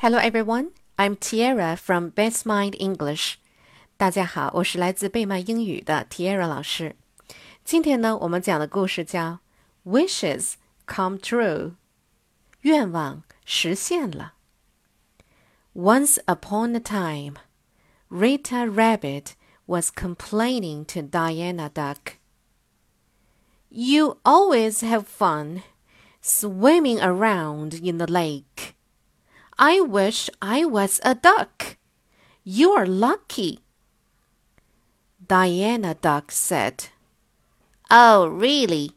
Hello everyone, I'm Tiara from Best Mind English. 大家好，我是来自贝曼英语的 Tiara 老师。今天呢，我们讲的故事叫《Wishes Come True》，愿望实现了。Once upon a time, Rita Rabbit was complaining to Diana Duck. You always have fun swimming around in the lake. I wish I was a duck. You are lucky. Diana Duck said. Oh, really?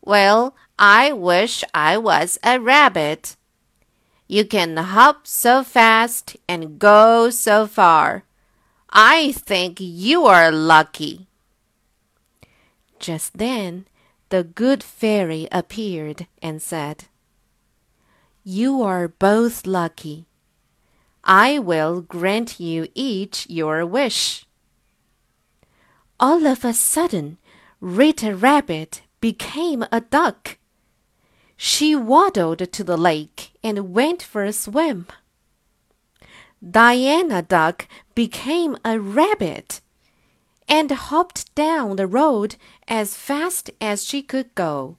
Well, I wish I was a rabbit. You can hop so fast and go so far. I think you are lucky. Just then, the good fairy appeared and said, you are both lucky. I will grant you each your wish. All of a sudden, Rita Rabbit became a duck. She waddled to the lake and went for a swim. Diana Duck became a rabbit and hopped down the road as fast as she could go.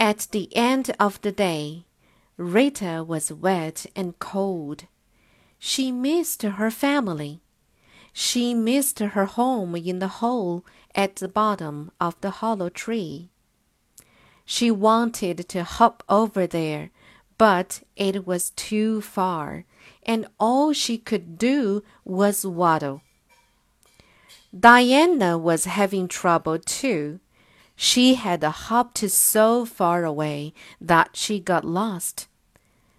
At the end of the day, Rita was wet and cold. She missed her family. She missed her home in the hole at the bottom of the hollow tree. She wanted to hop over there, but it was too far, and all she could do was waddle. Diana was having trouble too. She had hopped so far away that she got lost.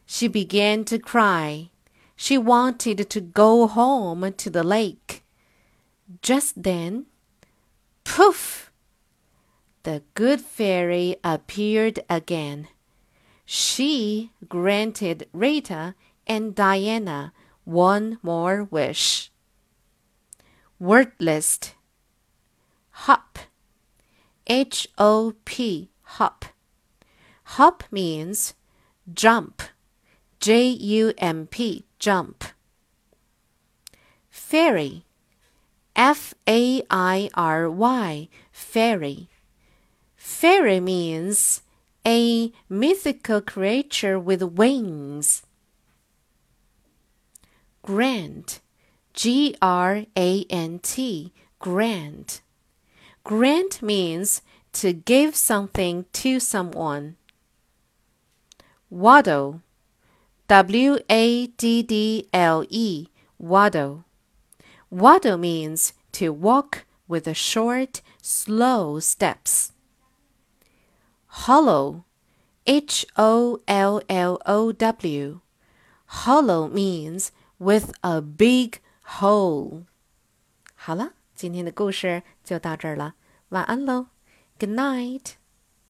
She began to cry. She wanted to go home to the lake. Just then, poof! The good fairy appeared again. She granted Rita and Diana one more wish. Word list Hop H O P, hop. Hop means jump. J U M P, jump. Fairy. F A I R Y, fairy. Fairy means a mythical creature with wings. Grant. G R A N T, grant. Grant means to give something to someone. Waddle. W A D D L E. Waddle. Waddle means to walk with short, slow steps. Hollow. H O L L O W. Hollow means with a big hole. 好了。今天的故事就到这儿了，晚安喽，Good night。